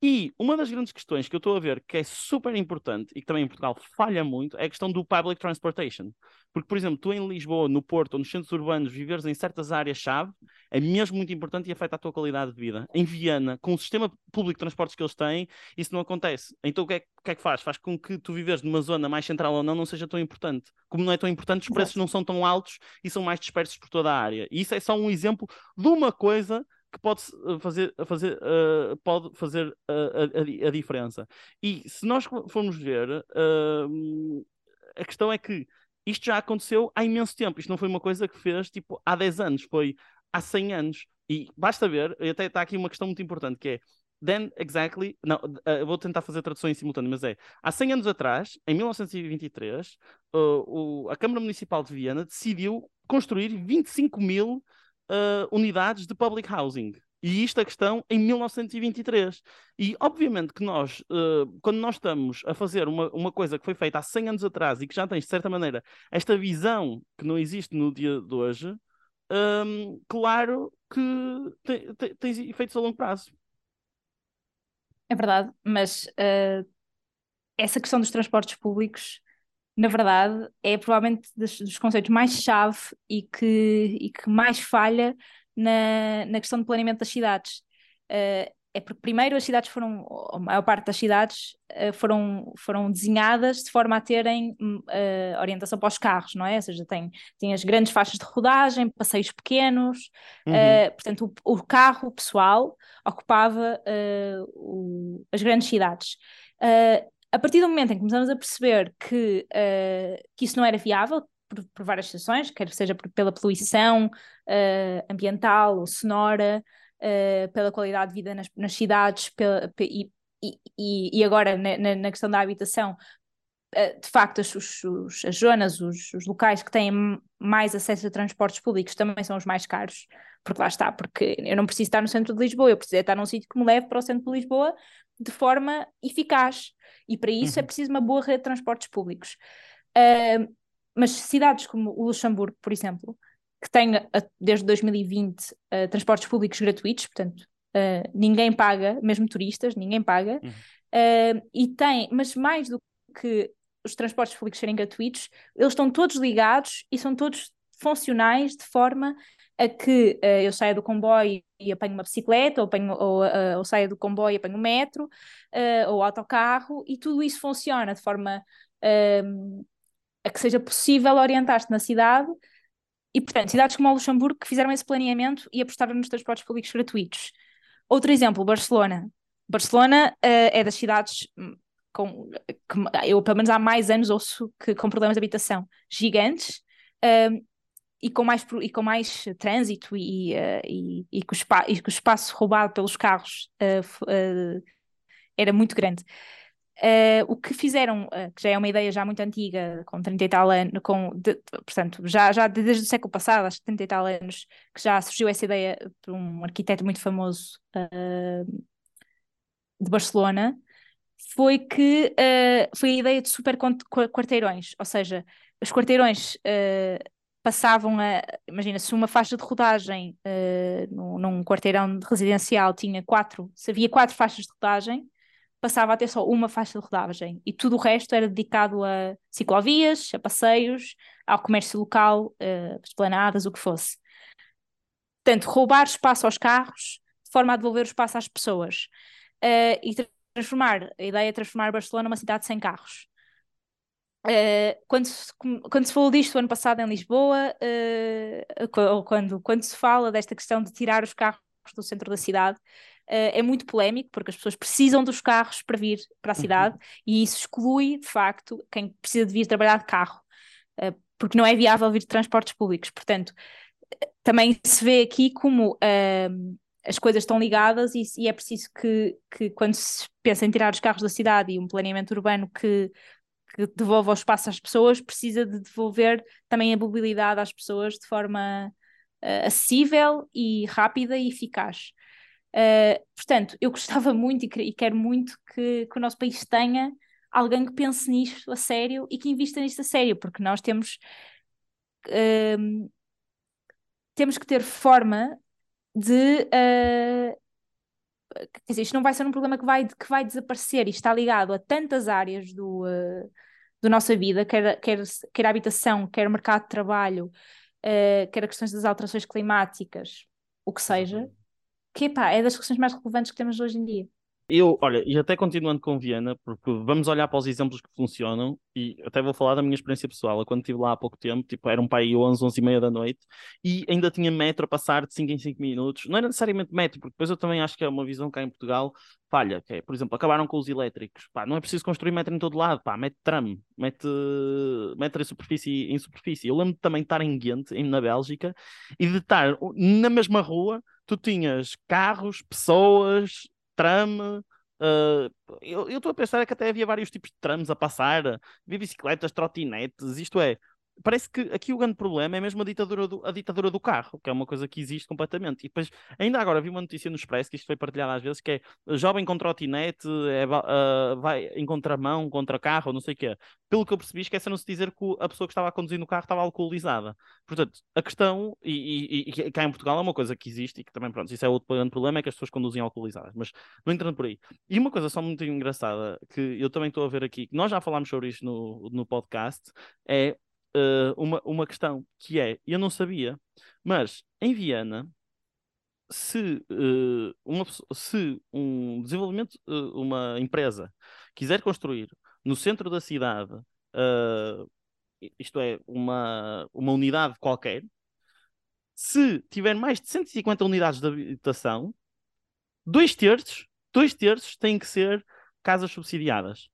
E uma das grandes questões que eu estou a ver que é super importante e que também em Portugal falha muito é a questão do public transportation. Porque, por exemplo, tu em Lisboa, no Porto ou nos centros urbanos viveres em certas áreas-chave é mesmo muito importante e afeta a tua qualidade de vida. Em Viana, com o sistema público de transportes que eles têm, isso não acontece. Então o que é, o que, é que faz? Faz com que tu viveres numa zona mais central ou não não seja tão importante. Como não é tão importante, os preços não são tão altos e são mais dispersos por toda a área. E isso é só um exemplo de uma coisa que pode eh, fazer, fazer, uh, pode fazer a, a, a, diferença. E se nós formos ver, uh, a questão é que isto já aconteceu há imenso tempo. Isto não foi uma coisa que fez tipo há 10 anos, foi há 100 anos. E basta ver, até está aqui uma questão muito importante que é then exactly, não, uh, vou tentar fazer tradução em simultâneo, mas é, há 100 anos atrás, em 1923, uh, o, a Câmara Municipal de Viena decidiu construir 25 mil uh, unidades de public housing. E isto a questão em 1923. E obviamente que nós, uh, quando nós estamos a fazer uma, uma coisa que foi feita há 100 anos atrás e que já tem, de certa maneira, esta visão que não existe no dia de hoje, um, claro que tem, tem, tem, efeitos a longo prazo. É verdade, mas uh, essa questão dos transportes públicos na verdade, é provavelmente dos, dos conceitos mais chave e que, e que mais falha na, na questão do planeamento das cidades. Uh, é porque primeiro as cidades foram, a maior parte das cidades uh, foram, foram desenhadas de forma a terem uh, orientação para os carros, não é? Ou seja, tem, tem as grandes faixas de rodagem, passeios pequenos, uhum. uh, portanto o, o, carro pessoal ocupava o, as grandes cidades a partir do momento em que começamos a perceber que, uh, que isso não era viável, por, por várias situações, quer seja por, pela poluição uh, ambiental ou sonora, uh, pela qualidade de vida nas, nas cidades, pela, e, e, e, agora na, na, questão da habitação, de facto, as, os, as zonas, os, os, locais que têm mais acesso a transportes públicos também são os mais caros, porque lá está, porque eu não preciso estar no centro de Lisboa, eu preciso estar num sítio que me leve para o centro de Lisboa de forma eficaz. E para isso é uhum. é preciso uma boa rede de transportes públicos. Uh, mas cidades como o Luxemburgo, por exemplo, que tem desde 2020 uh, transportes públicos gratuitos, portanto, uh, ninguém paga, mesmo turistas, ninguém paga, uhum. uh, e tem, mas mais do que os transportes públicos serem gratuitos, eles estão todos ligados e são todos funcionais de forma a que uh, eu saia do comboio e apanho uma bicicleta, ou, apanho, ou, uh, ou saia do comboio e apanho o metro, uh, ou autocarro, e tudo isso funciona de forma uh, a que seja possível orientar-te na cidade. E, portanto, cidades como o Luxemburgo que fizeram esse planeamento e apostaram nos transportes públicos gratuitos. Outro exemplo, Barcelona. Barcelona é das cidades hum, com, que eu, pelo menos há mais anos, ouço que com problemas de habitação gigantes, hum, e com mais, e com mais trânsito e, uh, e, e, spa, e com o espaço roubado pelos carros uh, uh, era muito grande. o que fizeram, que já é uma ideia já muito antiga, com 30 e tal anos, com, de, portanto, já, já desde o século passado, acho que 30 e tal anos, que já surgiu essa ideia por um arquiteto muito famoso de Barcelona, foi que foi a ideia de super quarteirões, ou seja, os quarteirões passavam a. Imagina, se uma faixa de rodagem uh, num, num, quarteirão residencial tinha quatro, se havia quatro faixas de rodagem, passava a ter só uma faixa de rodagem e tudo o resto era dedicado a ciclovias, a passeios, ao comércio local, uh, esplanadas, o que fosse. Portanto, roubar espaço aos carros de forma a devolver o espaço às pessoas. Uh, e transformar, a ideia é transformar Barcelona numa cidade sem carros. Uh, quando, se, quando se falou disto ano passado em Lisboa, uh, ou quando, quando se fala desta questão de tirar os carros do centro da cidade, é muito polémico, porque as pessoas precisam dos carros para vir para a uhum. cidade uhum. e isso exclui, de facto, quem precisa de vir trabalhar de carro, uh, porque não é viável vir de transportes públicos. Portanto, também se vê aqui como uh, as coisas estão ligadas e, e, é preciso que, que, quando se pensa em tirar os carros da cidade e um planeamento urbano que, que devolva o espaço às pessoas, precisa de devolver também a mobilidade às pessoas de forma uh, acessível e rápida e eficaz. Uh, portanto, eu gostava muito e, e quero muito que, que, o nosso país tenha alguém que pense nisto a sério e que invista nisto a sério, porque nós temos uh, temos que ter forma de uh, dizer, isto não vai ser um problema que vai, que vai desaparecer, isto está ligado a tantas áreas do, uh, da nossa vida, quer, quer, quer a habitação, quer o mercado de trabalho, uh, quer a questões das alterações climáticas, o que seja, que pá, é das questões mais relevantes que temos hoje em dia. Eu, olha, e até continuando com Viena, porque vamos olhar para os exemplos que funcionam, e até vou falar da minha experiência pessoal. Quando estive lá há pouco tempo, tipo, era um pai 11, 11 e meia da noite, e ainda tinha metro a passar de 5 em 5 minutos. Não era necessariamente metro, porque depois eu também acho que é uma visão cá em Portugal falha, que é, por exemplo, acabaram com os elétricos. Pá, não é preciso construir metro em todo lado, pá, mete tram, mete metro em superfície, em superfície. Eu lembro também de estar em Ghent, na Bélgica, e de estar na mesma rua, tu tinhas carros, pessoas, tram. Uh, eu estou a pensar que até havia vários tipos de trams a passar, havia bicicletas, trotinetes, isto é, parece que aqui o grande problema é mesmo a ditadura, do, a ditadura do carro, que é uma coisa que existe completamente. E depois, ainda agora vi uma notícia no Expresso, que isto foi partilhado às vezes, que é jovem com trotinete, é, uh, vai em contramão contra carro, não sei o quê. Pelo que eu percebi, esqueceram-se de dizer que a pessoa que estava a conduzir carro estava alcoolizada. Portanto, a questão, e, e, e cá em Portugal é uma coisa que existe e que também, pronto, isso é outro grande problema, é que as pessoas conduzem alcoolizadas, mas não entrando por aí. E uma coisa só muito engraçada, que eu também estou a ver aqui, que nós já falámos sobre isto no, no podcast, é uh, uma, uma questão que é, eu não sabia, mas em Viena, se, uh, uma, se um desenvolvimento, uh, uma empresa quiser construir no centro da cidade, isto é, uma, uma unidade qualquer, se tiver mais de 150 unidades de habitação, dois terços, dois terços têm que ser casas subsidiadas.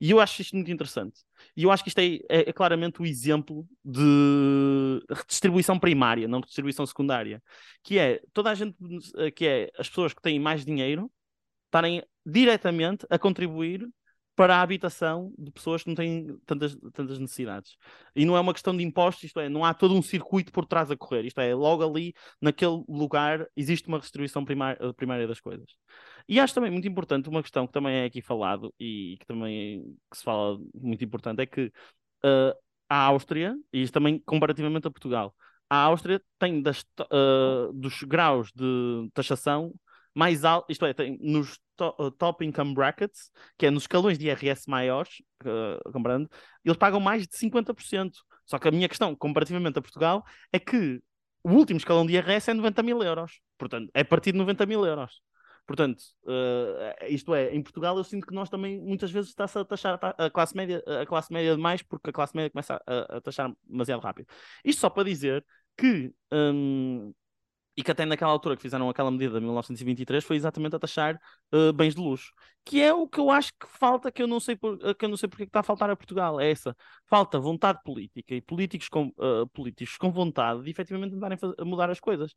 E eu acho isto muito interessante. E eu acho que isto é, é, é, claramente o exemplo de redistribuição primária, não redistribuição secundária. Que é toda a gente, que é as pessoas que têm mais dinheiro estarem diretamente a contribuir para a habitação de pessoas que não têm tantas, tantas necessidades. E não é uma questão de impostos, isto é, não há todo um circuito por trás a correr. Isto é, logo ali, naquele lugar, existe uma redistribuição primária, primária das coisas. E acho também muito importante uma questão que também é aqui falado e que também que se fala muito importante, é que uh, a Áustria, e isto também comparativamente a Portugal, a Áustria tem das, uh, dos graus de taxação mais alto, isto é, tem nos to, uh, top income brackets, que é nos escalões de IRS maiores, uh, comparando, eles pagam mais de 50%. Só que a minha questão, comparativamente a Portugal, é que o último escalão de IRS é 90 mil euros. Portanto, é a partir de 90 mil euros. Portanto, uh, isto é, em Portugal eu sinto que nós também muitas vezes está-se a taxar a classe média, a classe média demais porque a classe média começa a, a taxar demasiado rápido. Isto só para dizer que um, e que até naquela altura que fizeram aquela medida de 1923 foi exatamente a taxar uh, bens de luxo, que é o que eu acho que falta, que eu não sei, por, eh, que eu não sei porque é está a faltar a Portugal, é essa, falta vontade política e políticos com, uh, políticos com vontade de efetivamente a mudar as coisas.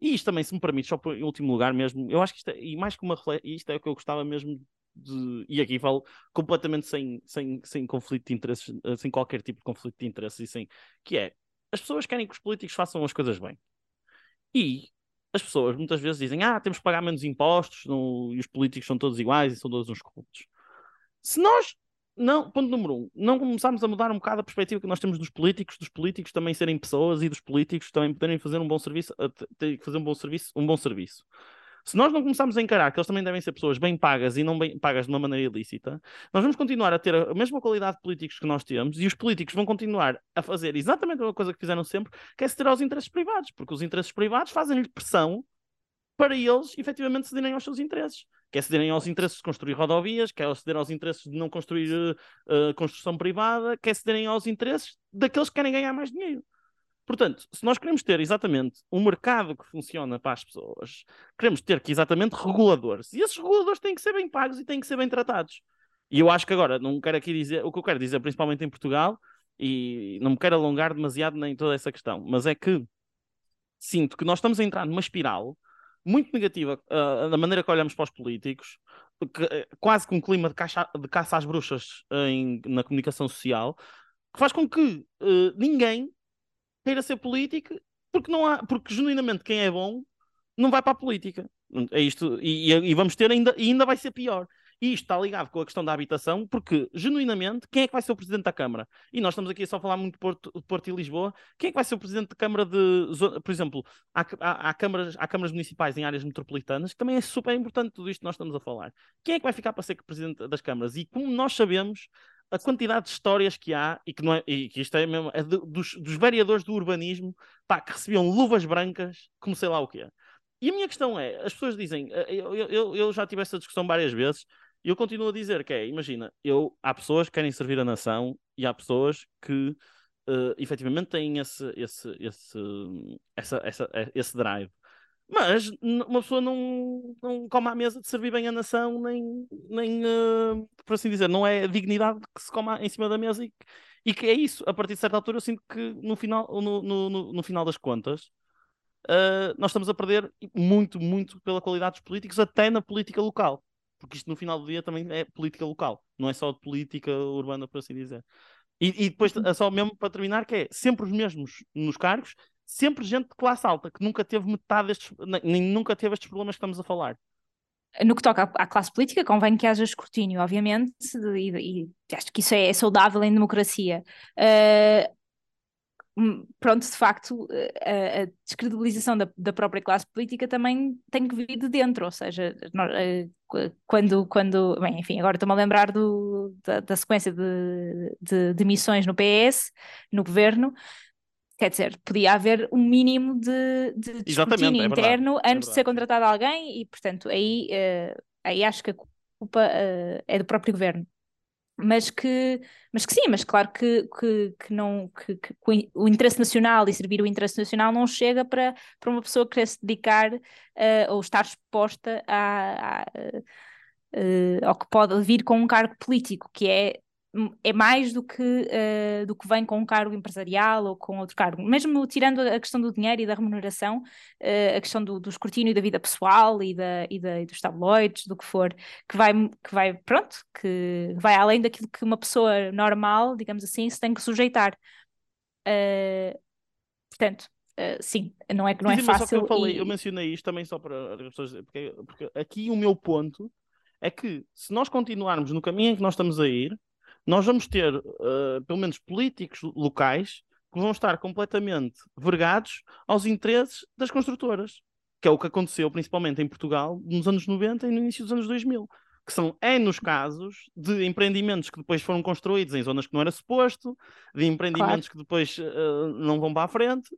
E isto também, se me permite, só por, em último lugar mesmo, eu acho que isto é, e mais que uma isto é o que eu gostava mesmo de, e aqui falo completamente sem, sem, sem conflito de interesses, sem qualquer tipo de conflito de interesses, e sem, que é, as pessoas querem que os políticos façam as coisas bem. E as pessoas muitas vezes dizem: ah, temos que pagar menos impostos no... e os políticos são todos iguais e são todos uns corruptos. Se nós, não, ponto número um, não começarmos a mudar um bocado a perspectiva que nós temos dos políticos, dos políticos também serem pessoas e dos políticos também poderem fazer um bom serviço, fazer um bom serviço, um bom serviço. Se nós não começarmos a encarar que eles também devem ser pessoas bem pagas e não bem pagas de uma maneira ilícita, nós vamos continuar a ter a mesma qualidade de políticos que nós temos e os políticos vão continuar a fazer exatamente a mesma coisa que fizeram sempre, que é ceder aos interesses privados, porque os interesses privados fazem-lhe pressão para eles efetivamente cederem aos seus interesses. Quer cederem aos interesses de construir rodovias, quer ceder aos interesses de não construir uh, construção privada, quer cederem aos interesses daqueles que querem ganhar mais dinheiro. Portanto, se nós queremos ter exatamente um mercado que funciona para as pessoas, queremos ter que exatamente reguladores. E esses reguladores têm que ser bem pagos e têm que ser bem tratados. E eu acho que agora, não quero aqui dizer, o que eu quero dizer, principalmente em Portugal, e não me quero alongar demasiado nem toda essa questão, mas é que sinto que nós estamos a entrar numa espiral muito negativa uh, da maneira que olhamos para os políticos, que, uh, quase com um clima de, caixa, de caça às bruxas em, na comunicação social, que faz com que uh, ninguém queira ser político porque não há, porque genuinamente quem é bom não vai para a política. É isto, e, e vamos ter ainda, e ainda vai ser pior. E isto está ligado com a questão da habitação, porque, genuinamente, quem é que vai ser o Presidente da Câmara? E nós estamos aqui a só falar muito de Porto, Porto e Lisboa. Quem é que vai ser o Presidente da Câmara de... Por exemplo, há, há, há, câmaras, há câmaras municipais em áreas metropolitanas, que também é super importante tudo isto que nós estamos a falar. Quem é que vai ficar para ser Presidente das câmaras? E como nós sabemos, a quantidade de histórias que há, e que, não é, e que isto é mesmo, é de, dos, dos vereadores do urbanismo, pá, que recebiam luvas brancas, como sei lá o quê. E a minha questão é, as pessoas dizem, eh, eu, eu, eu já tive essa discussão várias vezes, e eu continuo a dizer que é, imagina, eu, há pessoas que querem servir a nação e há pessoas que uh, efetivamente têm esse, esse, esse, essa, essa, esse drive. Mas uma pessoa não, não come à mesa de servir bem a nação, nem, nem uh, por assim dizer, não é dignidade que se coma em cima da mesa e, e que é isso. A partir de certa altura, eu sinto que no final, no, no, no, no final das contas, uh, nós estamos a perder muito, muito pela qualidade dos políticos, até na política local. Porque isto no final do dia também é política local, não é só de política urbana, por assim dizer. E, e depois, uhum. só mesmo para terminar, que é sempre os mesmos nos cargos sempre gente de classe alta, que nunca teve metade destes, nem nunca teve estes problemas que estamos a falar. No que toca à classe política, convém que haja escrutínio, obviamente, e, e acho que isso é, é saudável em democracia. Uh, pronto, de facto, a, a descredibilização da, da, própria classe política também tem que vir de dentro, ou seja, quando, quando bem, enfim, agora estou-me a lembrar do, da, da sequência de, de, de, missões no PS, no governo, Quer dizer, podia haver um mínimo de, de, escrutínio é interno é antes de ser contratado alguém e, portanto, aí, uh, aí acho que a culpa uh, é do próprio governo. Mas que, mas que sim, mas claro que, que, que não, que, que, o interesse nacional e servir o interesse nacional não chega para, para uma pessoa querer se dedicar uh, ou estar exposta a, a Uh, ao que pode vir com um cargo político, que é é mais do que, uh, do que vem com um cargo empresarial ou com outro cargo. Mesmo tirando a questão do dinheiro e da remuneração, uh, a questão do, do escrutínio da vida pessoal e, da, e, da, e dos tabloides, do que for, que vai, que vai, pronto, que vai além daquilo que uma pessoa normal, digamos assim, se tem que sujeitar. Uh, portanto, Uh, sim, não é que não é fácil. eu, falei, e... eu mencionei isto também só para as pessoas, porque, porque aqui o meu ponto é que se nós continuarmos no caminho em que nós estamos a ir, nós vamos ter, uh, pelo menos, políticos locais que vão estar completamente vergados aos interesses das construtoras, que é o que aconteceu principalmente em Portugal nos anos 90 e no início dos anos 2000, que são é nos casos de empreendimentos que depois foram construídos em zonas que não era suposto, de empreendimentos claro. que depois uh, não vão para a frente.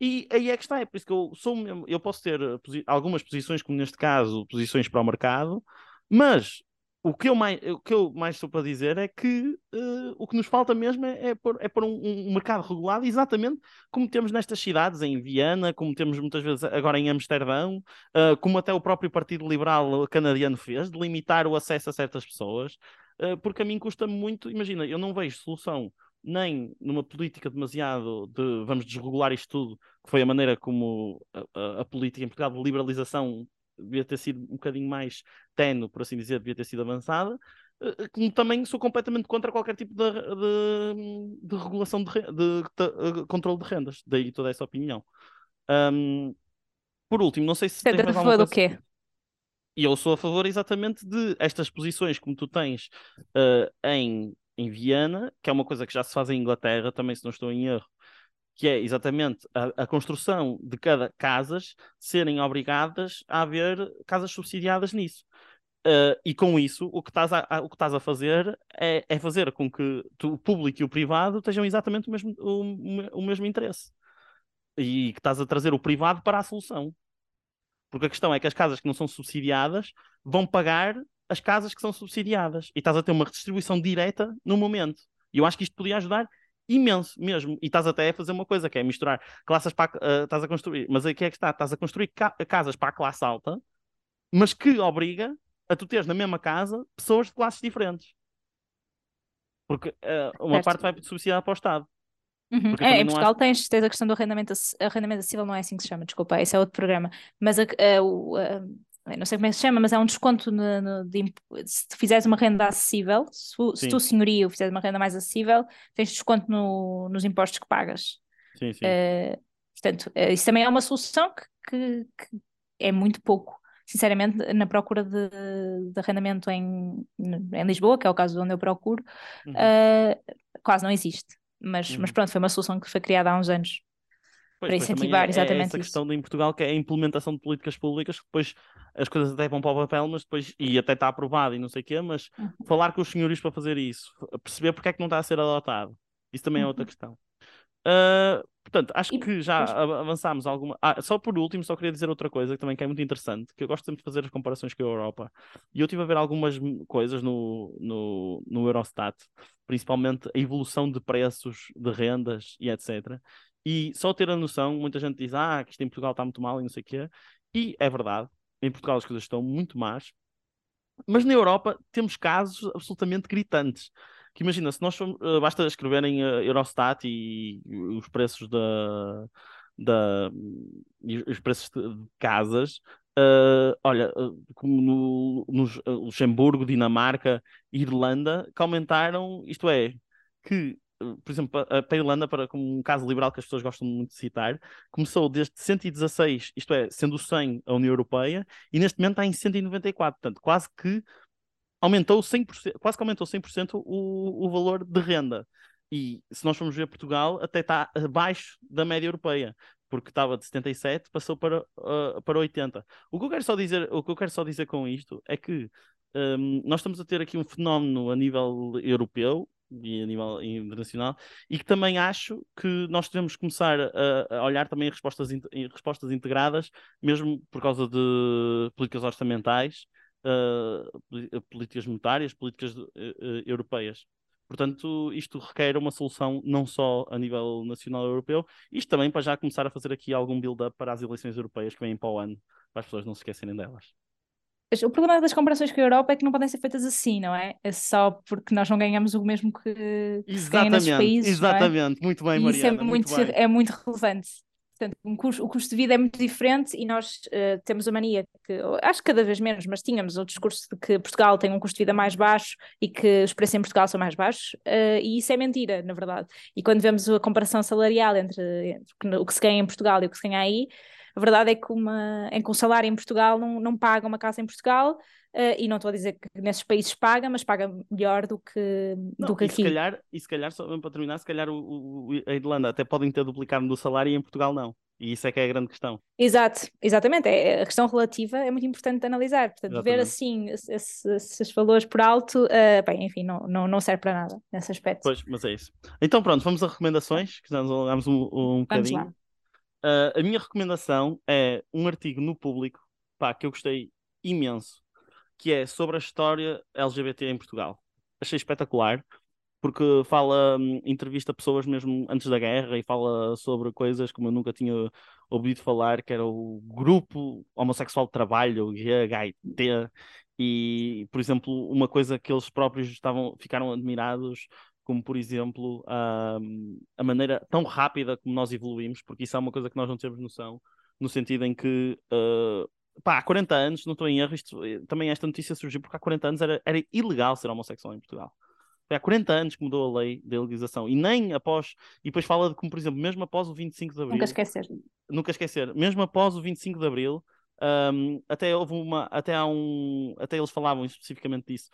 E aí é que está, é por isso que eu sou eu posso ter posi algumas posições, como neste caso, posições para o mercado, mas o que eu mais, o que eu mais estou para dizer é que uh, o que nos falta mesmo é, é pôr, é um, um, mercado regulado, exatamente como temos nestas cidades, em Viana, como temos muitas vezes agora em Amsterdão, uh, como até o próprio Partido Liberal canadiano fez, de limitar o acesso a certas pessoas, uh, porque a mim custa muito, imagina, eu não vejo solução nem numa política demasiado de vamos desregular isto tudo, que foi a maneira como a, a, a política em Portugal de liberalização devia ter sido um bocadinho mais tenue, por assim dizer, devia ter sido avançada. Eh, como também sou completamente contra qualquer tipo de, de, de regulação de, de, de, controle de rendas, daí toda essa opinião. Um, por último, não sei se. Você é a favor do quê? E eu sou a favor exatamente de estas posições como tu tens uh, em, em Viena, que é uma coisa que já se faz em Inglaterra, também se não estou em erro, que é exatamente a, a, construção de cada casas serem obrigadas a haver casas subsidiadas nisso. Uh, e com isso, o que estás a, a, o que estás a fazer é, é fazer com que tu, o público e o privado tenham exatamente o mesmo, o, o mesmo interesse. E que estás a trazer o privado para a solução. Porque a questão é que as casas que não são subsidiadas vão pagar as casas que são subsidiadas. E estás a ter uma redistribuição direta no momento. E eu acho que isto podia ajudar imenso mesmo. E estás até a fazer uma coisa, que é misturar classes para. Uh, estás a construir. Mas aqui é que está: estás a construir ca casas para a classe alta, mas que obriga a tu teres na mesma casa pessoas de classes diferentes. Porque uh, uma certo. parte vai subsidiada para o Estado. Uhum. É, em Portugal há... tens, tens a questão do arrendamento, arrendamento acessível, não é assim que se chama, desculpa, esse é outro programa. Mas a, a, não sei como é que se chama, mas é um desconto no, no, de, se tu fizeres uma renda acessível, se, se tu, senhorio, fizeres uma renda mais acessível, tens desconto no, nos impostos que pagas. Sim, sim. Uh, portanto, uh, isso também é uma solução que, que, que, é muito pouco, sinceramente, na procura de, de arrendamento em, em Lisboa, que é o caso onde eu procuro, uhum. uh, quase não existe. Mas, uhum. mas pronto, foi uma solução que foi criada há uns anos. Pois, para incentivar é, exatamente é essa isso. questão em Portugal que é a implementação de políticas públicas que depois as coisas até vão para o papel, mas depois, e até está aprovado e não sei o quê, mas uhum. falar com os senhores para fazer isso, perceber porque é que não está a ser adotado, isso também é outra uhum. questão. Uh, portanto, acho que já avançámos alguma. Ah, só por último, só queria dizer outra coisa que também que é muito interessante, que eu gosto sempre de fazer as comparações com a Europa. E eu estive a ver algumas coisas no, no, no Eurostat, principalmente a evolução de preços de rendas e etc. E só ter a noção, muita gente diz ah, que isto em Portugal está muito mal e não sei o quê. E é verdade, em Portugal as coisas estão muito más. Mas na Europa temos casos absolutamente gritantes. Que imagina, se nós formos, uh, basta escreverem uh, Eurostat e, e, os preços da, da os preços de casas, uh, olha, como no, no Luxemburgo, Dinamarca, Irlanda, que aumentaram, isto é, que por exemplo, a, a Irlanda, para, como um caso liberal que as pessoas gostam muito de citar, começou desde 116, isto é, sendo 100 a União Europeia, e neste momento está em 194, portanto, quase que aumentou 100%, quase que aumentou 100% o, o valor de renda. E se nós formos ver Portugal, até está abaixo da média europeia, porque estava de 77, passou para, uh, para 80. O que eu quero só dizer, o que eu quero só dizer com isto é que um, nós estamos a ter aqui um fenómeno a nível europeu e a nível internacional, e que também acho que nós devemos começar a, a olhar também respostas, in, respostas integradas, mesmo por causa de políticas orçamentais, uh, políticas monetárias, políticas uh, europeias. Portanto, isto requer uma solução não só a nível nacional europeu, isto também para já começar a fazer aqui algum build-up para as eleições europeias que vêm para o ano, para as pessoas não se esquecerem delas. O problema das comparações com a Europa é que não podem ser feitas assim, não é? É só porque nós não ganhamos o mesmo que, ganha nesses países. É? Exatamente, é? muito bem, Mariana. isso é muito, muito é muito relevante. Portanto, um custo, o custo de vida é muito diferente e nós uh, temos a mania que, acho que cada vez menos, mas tínhamos o discurso de que Portugal tem um custo de vida mais baixo e que os preços em Portugal são mais baixos, uh, e isso é mentira, na verdade. E quando vemos a comparação salarial entre, entre o que se ganha em Portugal e o que se ganha aí, a verdade é que, uma, é que um salário em Portugal não, não paga uma casa em Portugal, uh, e não estou a dizer que nesses países paga, mas paga melhor do que, não, do que e aqui. Se calhar, e se calhar, só para terminar, se calhar o, o, a Irlanda até podem ter duplicado do salário e em Portugal não. E isso é que é a grande questão. Exato, exatamente. É, a questão relativa é muito importante de analisar. Portanto, exatamente. ver assim esses, esses, valores por alto, uh, bem, enfim, não, não, não serve para nada nesse aspecto. Pois, mas é isso. Então pronto, vamos a recomendações, que já nos alongamos um, um bocadinho. Uh, a minha recomendação é um artigo no público pá, que eu gostei imenso, que é sobre a história LGBT em Portugal. Achei espetacular, porque fala, hum, entrevista pessoas mesmo antes da guerra e fala sobre coisas como eu nunca tinha ouvido falar, que era o grupo homossexual de trabalho, o GHT, e, por exemplo, uma coisa que eles próprios estavam, ficaram admirados como por exemplo a, a maneira tão rápida como nós evoluímos, porque isso é uma coisa que nós não temos noção, no sentido em que uh, pá, há 40 anos, não estou em erro, isto, eh, também esta notícia surgiu porque há 40 anos era, era ilegal ser homossexual em Portugal. Foi há 40 anos que mudou a lei da legalização e nem após, e depois fala de como, por exemplo, mesmo após o 25 de Abril. Nunca esquecer. Nunca esquecer. Mesmo após o 25 de Abril, um, até houve uma, até há um, até eles falavam especificamente disso,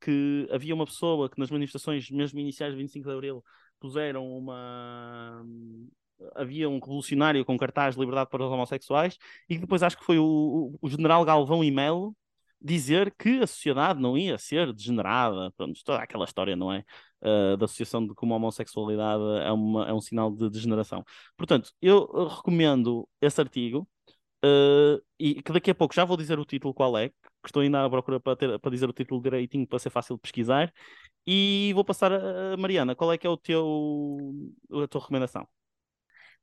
que havia uma pessoa que nas manifestações, mesmo iniciais de 25 de Abril, puseram uma. Havia um revolucionário com cartaz de liberdade para os homossexuais, e depois acho que foi o, o general Galvão e Melo dizer que a sociedade não ia ser degenerada, pronto, toda aquela história, não é? Uh, da associação de como a homossexualidade é, uma, é um sinal de degeneração. Portanto, eu recomendo esse artigo. Uh, e que daqui a pouco já vou dizer o título qual é, que estou ainda à procura para, ter, para dizer o título direitinho para ser fácil de pesquisar. E vou passar a Mariana. Qual é que é o teu, a tua recomendação?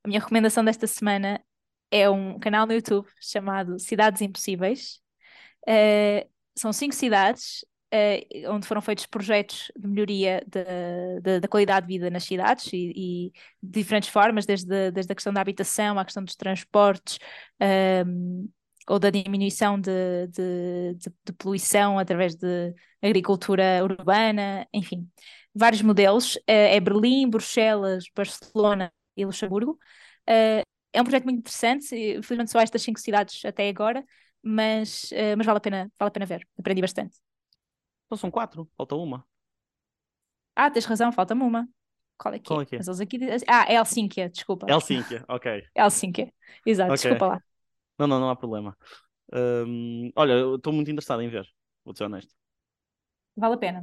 A minha recomendação desta semana é um canal no YouTube chamado Cidades Impossíveis. Uh, são cinco cidades uh, onde foram feitos projetos de melhoria da qualidade de vida nas cidades e, e, de diferentes formas, desde, desde a questão da habitação à questão dos transportes. Um, ou da diminuição de, de, de, de, poluição através de agricultura urbana, enfim, vários modelos. Uh, é Berlim, Bruxelas, Barcelona e Luxemburgo. Uh, é um projeto muito interessante, felizmente só estas cinco cidades até agora, mas, mas vale, a pena, vale a pena ver, aprendi bastante. Então são quatro, falta uma. Ah, tens razão, falta-me uma. Qual é que Qual é? é, que é? Mas eles aqui... Ah, é Helsínquia, desculpa. Helsínquia, ok. Helsínquia, exato, Ok. desculpa lá. Não, não, não há problema. Hum, olha, estou muito interessado em ver, vou ser honesto. Vale a pena.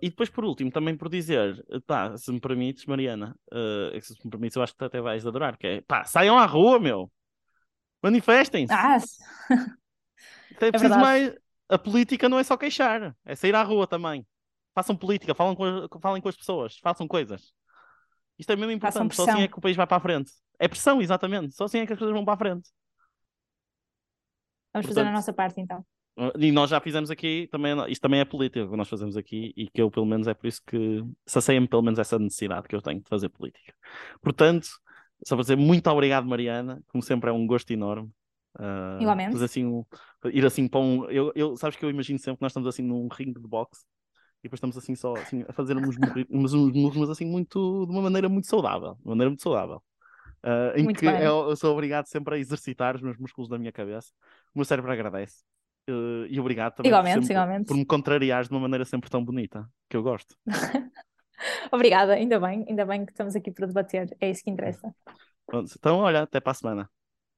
E depois, por último, também por dizer, pá, se me permites, Mariana, eh, se me permites, eu acho que tu até vais adorar, que é, pá, saiam à rua, meu! Manifestem-se! Ah, é preciso verdade. mais. A política não é só queixar, é sair à rua também. Façam política, falem com, as- falem com as pessoas, façam coisas. Isto é mesmo importante, só assim é que o país vai para a frente. É pressão, exatamente, só assim é que as coisas vão para a frente. vamos fazer a Portanto, nossa parte então. E nós já fizemos aqui, também, isto também é política que nós fazemos aqui e que eu, pelo menos, é por isso que sacia-me, pelo menos, essa necessidade que eu tenho de fazer política. Portanto, só para dizer muito obrigado, Mariana, como sempre é um gosto enorme. Igualmente. fazer assim ir assim para um. Eu, eu, sabes que eu imagino sempre que nós estamos assim num ringue de boxe e depois estamos assim só assim, a fazer uns, morri- uns, murros, mas assim muito, de uma maneira muito saudável. De uma maneira muito saudável. Ah, em Muito que eu, eu sou obrigado sempre a exercitar os meus músculos da minha cabeça. O meu cérebro agradece. Eh, e obrigado também por, Igualmente, sempre- igualmente. por me contrariares de uma maneira sempre tão bonita, que eu gosto. Obrigada, ainda bem, ainda bem que estamos aqui para debater, é isso que interessa. Pronto, Então, olha, até para a semana.